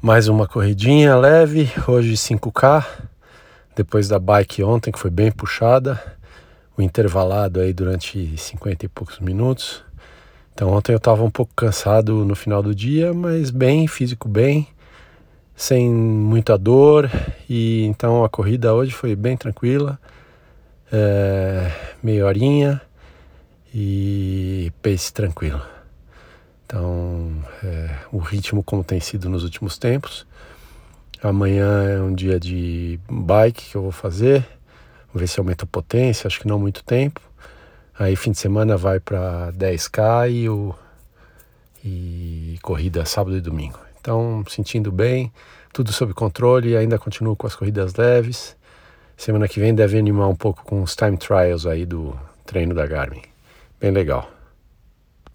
Mais uma corridinha leve, hoje 5K, depois da bike ontem que foi bem puxada, o intervalado aí durante 50 e poucos minutos. Então ontem eu estava um pouco cansado no final do dia, mas bem, físico bem, sem muita dor e então a corrida hoje foi bem tranquila, é, meia horinha e pace tranquilo. Então, é, o ritmo como tem sido nos últimos tempos. Amanhã é um dia de bike que eu vou fazer. Vou ver se aumenta a potência, acho que não muito tempo. Aí fim de semana vai para 10K e, o, e corrida sábado e domingo. Então, sentindo bem, tudo sob controle, ainda continuo com as corridas leves. Semana que vem deve animar um pouco com os time trials aí do treino da Garmin. Bem legal.